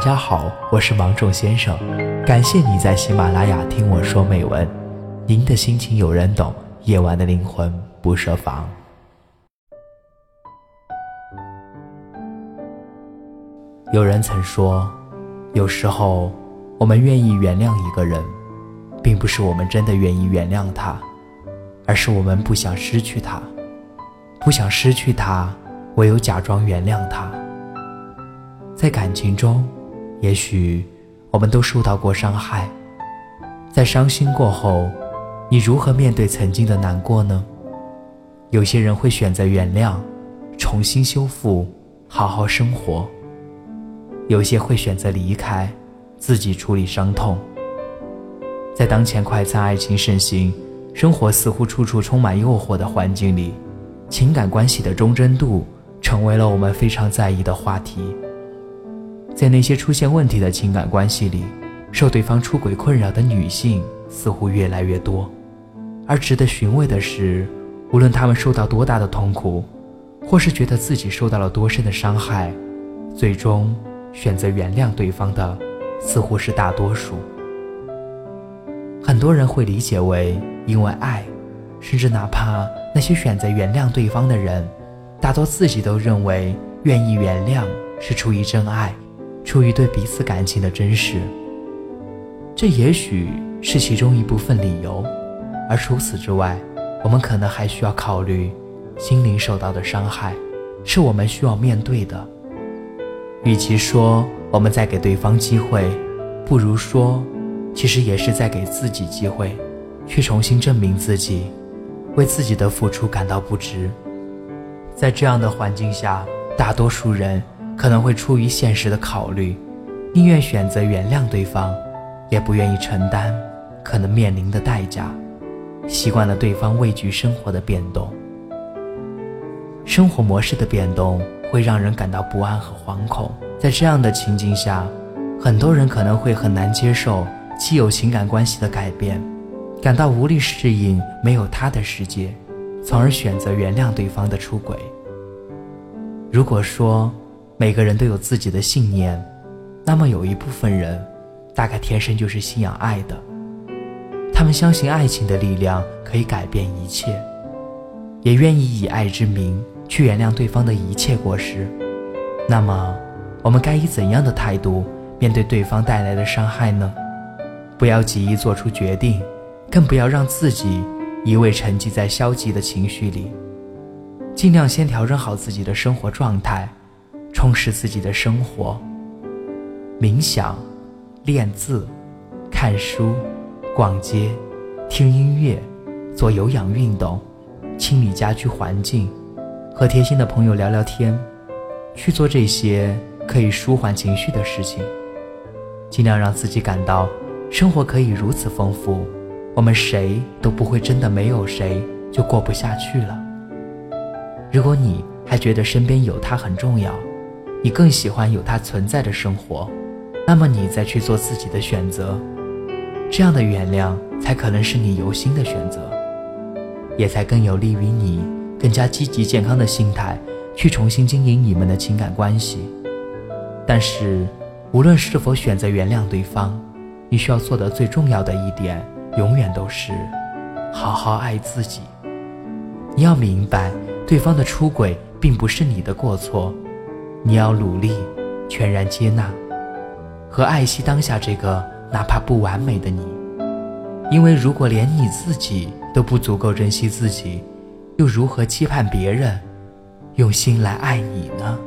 大家好，我是芒种先生，感谢你在喜马拉雅听我说美文。您的心情有人懂，夜晚的灵魂不设防。有人曾说，有时候我们愿意原谅一个人，并不是我们真的愿意原谅他，而是我们不想失去他，不想失去他，唯有假装原谅他。在感情中，也许我们都受到过伤害，在伤心过后，你如何面对曾经的难过呢？有些人会选择原谅，重新修复，好好生活；有些会选择离开，自己处理伤痛。在当前快餐爱情盛行、生活似乎处处充满诱惑的环境里，情感关系的忠贞度成为了我们非常在意的话题。在那些出现问题的情感关系里，受对方出轨困扰的女性似乎越来越多。而值得寻味的是，无论她们受到多大的痛苦，或是觉得自己受到了多深的伤害，最终选择原谅对方的，似乎是大多数。很多人会理解为因为爱，甚至哪怕那些选择原谅对方的人，大多自己都认为愿意原谅是出于真爱。出于对彼此感情的真实，这也许是其中一部分理由。而除此之外，我们可能还需要考虑，心灵受到的伤害，是我们需要面对的。与其说我们在给对方机会，不如说，其实也是在给自己机会，去重新证明自己，为自己的付出感到不值。在这样的环境下，大多数人。可能会出于现实的考虑，宁愿选择原谅对方，也不愿意承担可能面临的代价。习惯了对方畏惧生活的变动，生活模式的变动会让人感到不安和惶恐。在这样的情境下，很多人可能会很难接受既有情感关系的改变，感到无力适应没有他的世界，从而选择原谅对方的出轨。如果说，每个人都有自己的信念，那么有一部分人，大概天生就是信仰爱的。他们相信爱情的力量可以改变一切，也愿意以爱之名去原谅对方的一切过失。那么，我们该以怎样的态度面对对方带来的伤害呢？不要急于做出决定，更不要让自己一味沉寂在消极的情绪里，尽量先调整好自己的生活状态。充实自己的生活，冥想、练字、看书、逛街、听音乐、做有氧运动、清理家居环境，和贴心的朋友聊聊天，去做这些可以舒缓情绪的事情，尽量让自己感到生活可以如此丰富，我们谁都不会真的没有谁就过不下去了。如果你还觉得身边有他很重要，你更喜欢有它存在的生活，那么你再去做自己的选择，这样的原谅才可能是你由心的选择，也才更有利于你更加积极健康的心态去重新经营你们的情感关系。但是，无论是否选择原谅对方，你需要做的最重要的一点，永远都是好好爱自己。你要明白，对方的出轨并不是你的过错。你要努力，全然接纳和爱惜当下这个哪怕不完美的你，因为如果连你自己都不足够珍惜自己，又如何期盼别人用心来爱你呢？